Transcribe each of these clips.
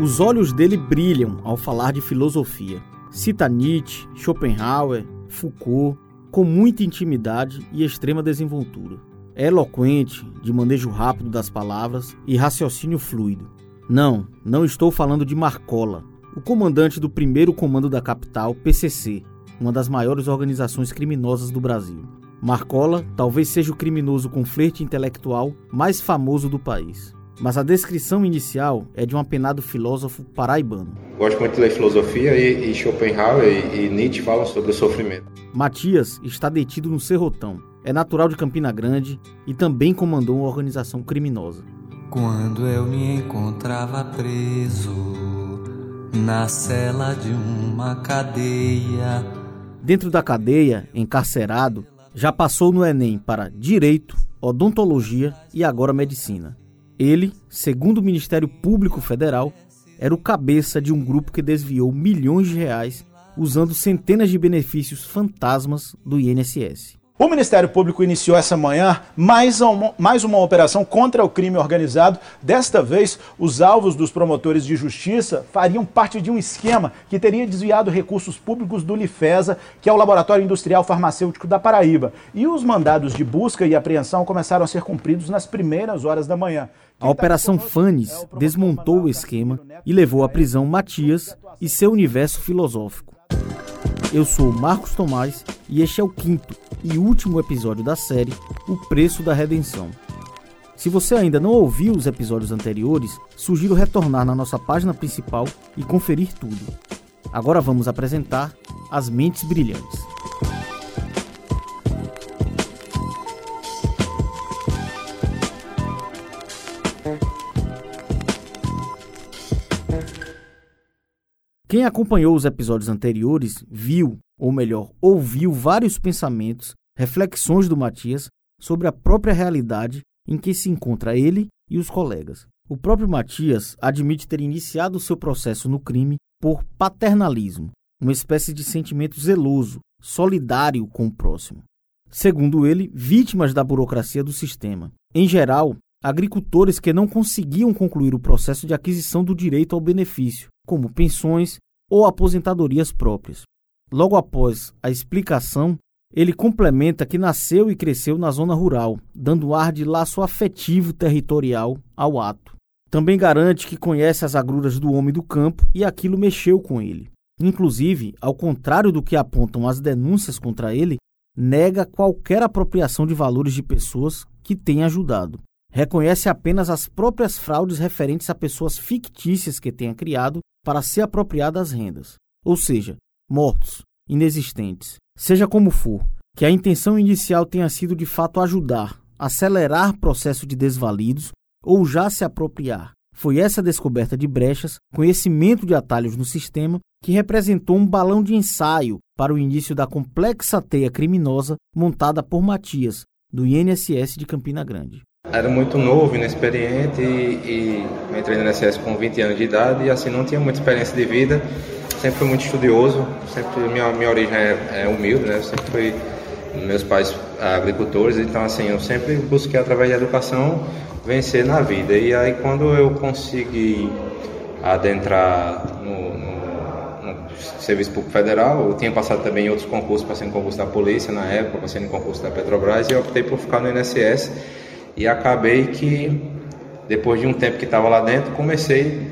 Os olhos dele brilham ao falar de filosofia. Cita Nietzsche, Schopenhauer, Foucault, com muita intimidade e extrema desenvoltura. É eloquente, de manejo rápido das palavras e raciocínio fluido. Não, não estou falando de Marcola, o comandante do primeiro comando da capital, PCC, uma das maiores organizações criminosas do Brasil. Marcola talvez seja o criminoso com flerte intelectual mais famoso do país. Mas a descrição inicial é de um apenado filósofo paraibano. Gosto muito de ler filosofia e, e Schopenhauer e, e Nietzsche falam sobre o sofrimento. Matias está detido no Serrotão. É natural de Campina Grande e também comandou uma organização criminosa. Quando eu me encontrava preso na cela de uma cadeia. Dentro da cadeia, encarcerado, já passou no Enem para Direito, Odontologia e agora Medicina. Ele, segundo o Ministério Público Federal, era o cabeça de um grupo que desviou milhões de reais usando centenas de benefícios fantasmas do INSS. O Ministério Público iniciou essa manhã mais uma, mais uma operação contra o crime organizado. Desta vez, os alvos dos promotores de justiça fariam parte de um esquema que teria desviado recursos públicos do Lifesa, que é o Laboratório Industrial Farmacêutico da Paraíba. E os mandados de busca e apreensão começaram a ser cumpridos nas primeiras horas da manhã. A Operação Fanes desmontou o esquema e levou à prisão Matias e seu universo filosófico. Eu sou Marcos Tomás e este é o quinto e último episódio da série O Preço da Redenção. Se você ainda não ouviu os episódios anteriores, sugiro retornar na nossa página principal e conferir tudo. Agora vamos apresentar As Mentes Brilhantes. Quem acompanhou os episódios anteriores viu, ou melhor, ouviu vários pensamentos, reflexões do Matias sobre a própria realidade em que se encontra ele e os colegas. O próprio Matias admite ter iniciado seu processo no crime por paternalismo, uma espécie de sentimento zeloso, solidário com o próximo. Segundo ele, vítimas da burocracia do sistema. Em geral, agricultores que não conseguiam concluir o processo de aquisição do direito ao benefício, como pensões ou aposentadorias próprias. Logo após a explicação, ele complementa que nasceu e cresceu na zona rural, dando ar de laço afetivo territorial ao ato. Também garante que conhece as agruras do homem do campo e aquilo mexeu com ele. Inclusive, ao contrário do que apontam as denúncias contra ele, nega qualquer apropriação de valores de pessoas que tenha ajudado reconhece apenas as próprias fraudes referentes a pessoas fictícias que tenha criado para se apropriar das rendas, ou seja, mortos, inexistentes. Seja como for, que a intenção inicial tenha sido de fato ajudar, acelerar processo de desvalidos ou já se apropriar. Foi essa descoberta de brechas, conhecimento de atalhos no sistema, que representou um balão de ensaio para o início da complexa teia criminosa montada por Matias, do INSS de Campina Grande. Era muito novo, inexperiente e, e entrei no INSS com 20 anos de idade e assim não tinha muita experiência de vida. Sempre fui muito estudioso, sempre minha, minha origem é, é humilde, né? Sempre fui meus pais agricultores, então assim, eu sempre busquei através da educação vencer na vida. E aí quando eu consegui adentrar no, no, no Serviço Público Federal, eu tinha passado também em outros concursos, passei no concurso da polícia na época, passei no concurso da Petrobras e optei por ficar no INSS e acabei que, depois de um tempo que estava lá dentro, comecei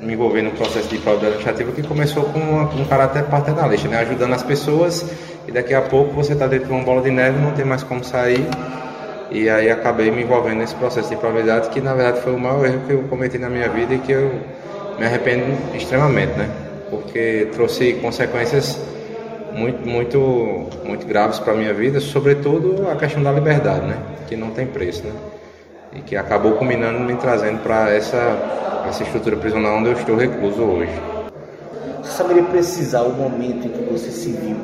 a me envolver no processo de fraude administrativa que começou com um caráter paternalista, né? ajudando as pessoas e daqui a pouco você está dentro de uma bola de neve, não tem mais como sair. E aí acabei me envolvendo nesse processo de probabilidade que na verdade foi o maior erro que eu cometi na minha vida e que eu me arrependo extremamente, né? Porque trouxe consequências muito, muito, muito graves para a minha vida, sobretudo a questão da liberdade, né? Que não tem preço, né? E que acabou culminando me trazendo para essa, essa estrutura prisional onde eu estou recluso hoje. Você saberia precisar o momento em que você se viu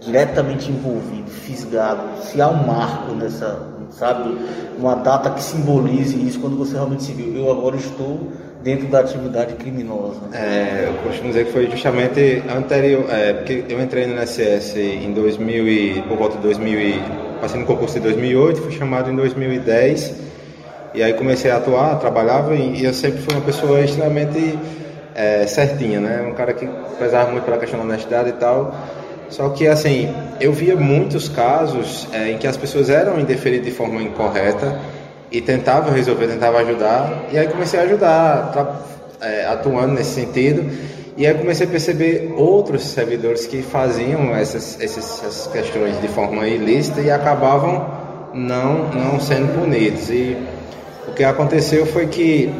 diretamente envolvido, fisgado, se há um marco nessa, sabe, uma data que simbolize isso quando você realmente se viu, eu agora estou dentro da atividade criminosa? É, eu costumo dizer que foi justamente anterior, é, porque eu entrei no INSS em 2000 e, por volta de 2000 e, passei no concurso de 2008, fui chamado em 2010 E aí comecei a atuar, trabalhava e, e eu sempre fui uma pessoa extremamente é, certinha, né? Um cara que pesava muito pela questão da honestidade e tal. Só que, assim, eu via muitos casos é, em que as pessoas eram indeferidas de forma incorreta e tentavam resolver, tentavam ajudar. E aí comecei a ajudar, é, atuando nesse sentido. E aí comecei a perceber outros servidores que faziam essas, essas questões de forma ilícita e acabavam não, não sendo punidos. E o que aconteceu foi que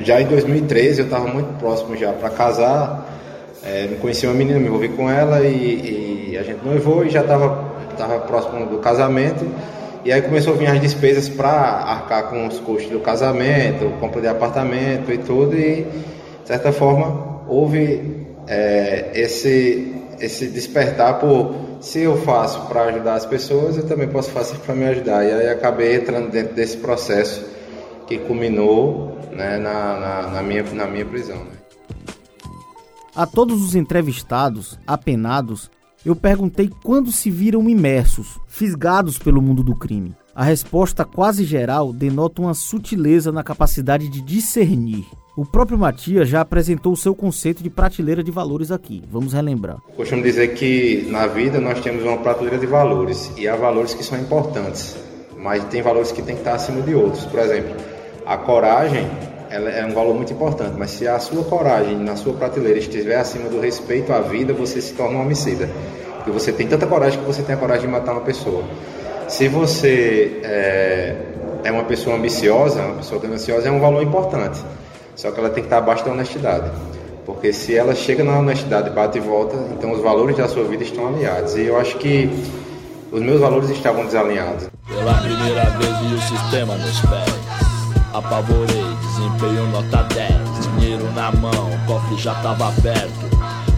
já em 2013 eu estava muito próximo já para casar é, me conheci uma menina, me envolvi com ela e, e a gente noivou e já estava tava próximo do casamento. E aí começou a vir as despesas para arcar com os custos do casamento, compra de apartamento e tudo. E, de certa forma, houve é, esse, esse despertar por se eu faço para ajudar as pessoas, eu também posso fazer para me ajudar. E aí acabei entrando dentro desse processo que culminou né, na, na, na, minha, na minha prisão. Né. A todos os entrevistados, apenados, eu perguntei quando se viram imersos, fisgados pelo mundo do crime. A resposta quase geral denota uma sutileza na capacidade de discernir. O próprio Matias já apresentou o seu conceito de prateleira de valores aqui. Vamos relembrar. Costumo dizer que na vida nós temos uma prateleira de valores e há valores que são importantes, mas tem valores que têm que estar acima de outros. Por exemplo, a coragem ela é um valor muito importante, mas se a sua coragem na sua prateleira estiver acima do respeito à vida, você se torna um homicida. Porque você tem tanta coragem que você tem a coragem de matar uma pessoa. Se você é, é uma pessoa ambiciosa, uma pessoa gananciosa, é um valor importante. Só que ela tem que estar abaixo da honestidade. Porque se ela chega na honestidade, bate e volta, então os valores da sua vida estão alinhados. E eu acho que os meus valores estavam desalinhados. Pela primeira vez vi o sistema nos pés. Apavorei, desempenho nota 10. Dinheiro na mão, o cofre já tava aberto.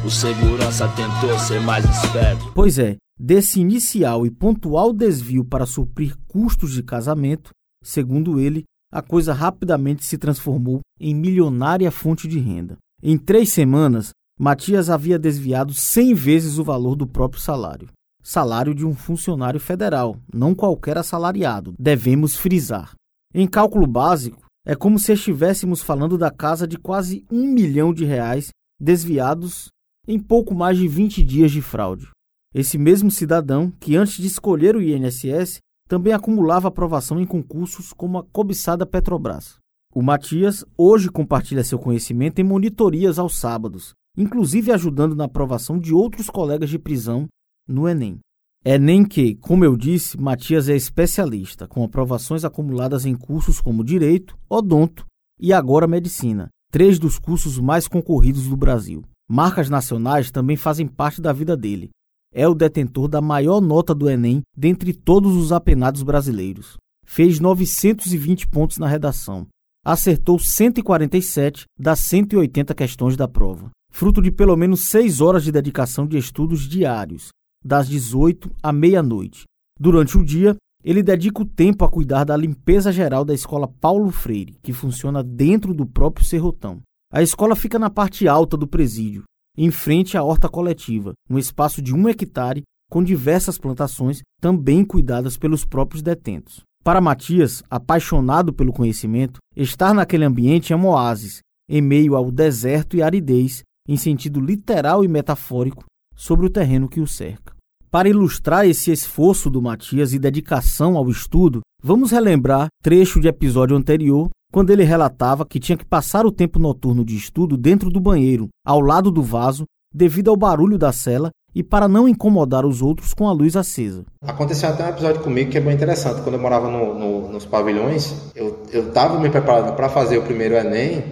O segurança tentou ser mais esperto. Pois é, desse inicial e pontual desvio para suprir custos de casamento, segundo ele, a coisa rapidamente se transformou em milionária fonte de renda. Em três semanas, Matias havia desviado 100 vezes o valor do próprio salário. Salário de um funcionário federal, não qualquer assalariado, devemos frisar. Em cálculo básico, é como se estivéssemos falando da casa de quase um milhão de reais desviados em pouco mais de 20 dias de fraude. Esse mesmo cidadão, que antes de escolher o INSS, também acumulava aprovação em concursos como a cobiçada Petrobras. O Matias hoje compartilha seu conhecimento em monitorias aos sábados, inclusive ajudando na aprovação de outros colegas de prisão no Enem. É nem que, como eu disse, Matias é especialista, com aprovações acumuladas em cursos como Direito, Odonto e agora Medicina, três dos cursos mais concorridos do Brasil. Marcas nacionais também fazem parte da vida dele. É o detentor da maior nota do Enem dentre todos os apenados brasileiros. Fez 920 pontos na redação. Acertou 147 das 180 questões da prova, fruto de pelo menos 6 horas de dedicação de estudos diários, das 18 à meia-noite. Durante o dia, ele dedica o tempo a cuidar da limpeza geral da escola Paulo Freire, que funciona dentro do próprio Serrotão. A escola fica na parte alta do presídio, em frente à horta coletiva, um espaço de um hectare com diversas plantações também cuidadas pelos próprios detentos. Para Matias, apaixonado pelo conhecimento, estar naquele ambiente é um oásis, em meio ao deserto e aridez, em sentido literal e metafórico, sobre o terreno que o cerca. Para ilustrar esse esforço do Matias e dedicação ao estudo, vamos relembrar trecho de episódio anterior, quando ele relatava que tinha que passar o tempo noturno de estudo dentro do banheiro, ao lado do vaso, devido ao barulho da cela e para não incomodar os outros com a luz acesa. Aconteceu até um episódio comigo que é bem interessante. Quando eu morava no, no, nos pavilhões, eu estava me preparando para fazer o primeiro Enem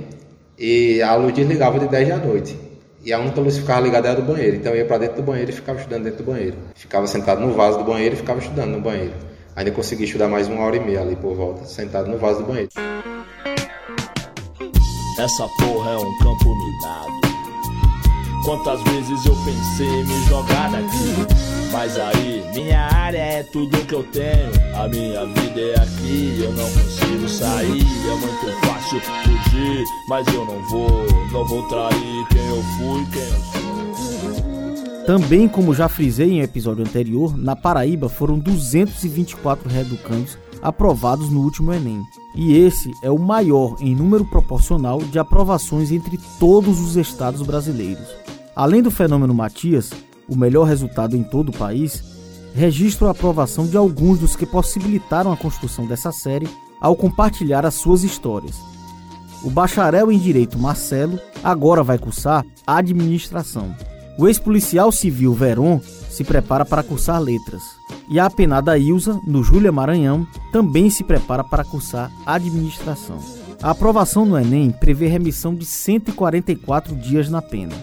e a luz desligava de 10 da noite. E a única luz que ficava ligada era do banheiro. Então eu ia para dentro do banheiro e ficava estudando dentro do banheiro. Ficava sentado no vaso do banheiro e ficava estudando no banheiro. Ainda consegui estudar mais uma hora e meia ali por volta, sentado no vaso do banheiro. Essa porra é um campo minado. Quantas vezes eu pensei em me jogar daqui? Mas aí, minha área é tudo que eu tenho. A minha vida é aqui, eu não consigo sair. É muito fácil fugir, mas eu não vou, não vou trair quem eu fui, quem eu sou. Também, como já frisei em episódio anterior, na Paraíba foram 224 reeducandos aprovados no último Enem. E esse é o maior em número proporcional de aprovações entre todos os estados brasileiros. Além do fenômeno Matias, o melhor resultado em todo o país, registro a aprovação de alguns dos que possibilitaram a construção dessa série ao compartilhar as suas histórias. O bacharel em Direito Marcelo agora vai cursar Administração. O ex-policial civil Veron se prepara para cursar Letras. E a apenada Ilza, no Júlia Maranhão, também se prepara para cursar Administração. A aprovação no Enem prevê remissão de 144 dias na pena.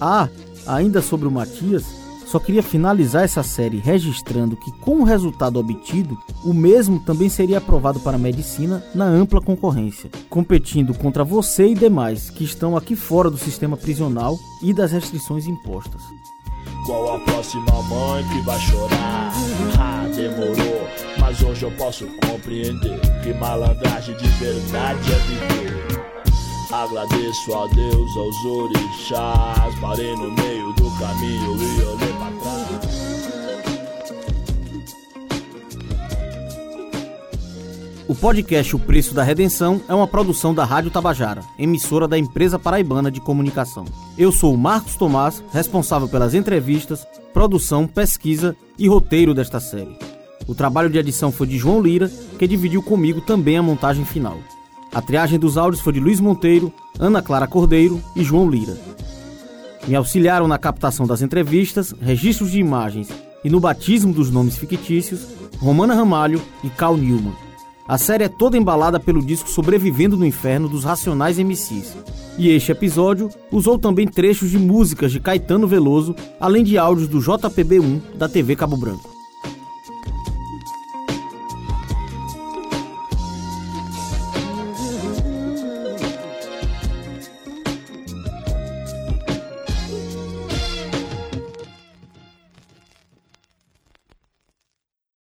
Ah, ainda sobre o Matias, só queria finalizar essa série registrando que, com o resultado obtido, o mesmo também seria aprovado para medicina na ampla concorrência, competindo contra você e demais que estão aqui fora do sistema prisional e das restrições impostas. Qual a próxima mãe que vai chorar? Ah, demorou, mas hoje eu posso compreender que malandragem de verdade é viver. Agradeço a Deus, aos orixás. Parei no meio do caminho e olhei pra trás. O podcast O Preço da Redenção é uma produção da Rádio Tabajara, emissora da empresa paraibana de comunicação. Eu sou o Marcos Tomás, responsável pelas entrevistas, produção, pesquisa e roteiro desta série. O trabalho de edição foi de João Lira, que dividiu comigo também a montagem final. A triagem dos áudios foi de Luiz Monteiro, Ana Clara Cordeiro e João Lira. Me auxiliaram na captação das entrevistas, registros de imagens e no batismo dos nomes fictícios Romana Ramalho e Carl Newman. A série é toda embalada pelo disco Sobrevivendo no Inferno dos Racionais MCs. E este episódio usou também trechos de músicas de Caetano Veloso, além de áudios do JPB1 da TV Cabo Branco.